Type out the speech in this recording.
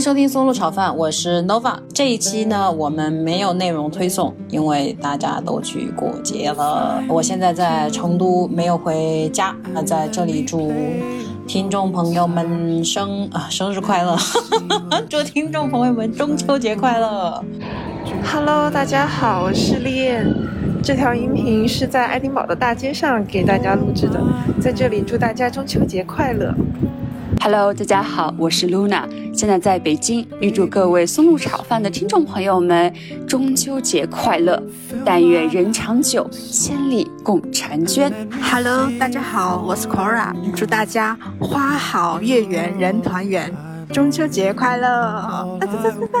收听松露炒饭，我是 Nova。这一期呢，我们没有内容推送，因为大家都去过节了。我现在在成都，没有回家。那在这里祝听众朋友们生啊生日快乐，祝听众朋友们中秋节快乐。Hello，大家好，我是丽燕。这条音频是在爱丁堡的大街上给大家录制的，在这里祝大家中秋节快乐。Hello，大家好，我是 Luna，现在在北京，预祝各位松露炒饭的听众朋友们中秋节快乐，但愿人长久，千里共婵娟。Hello，大家好，我是 Cora，祝大家花好月圆人团圆，中秋节快乐！哒哒哒哒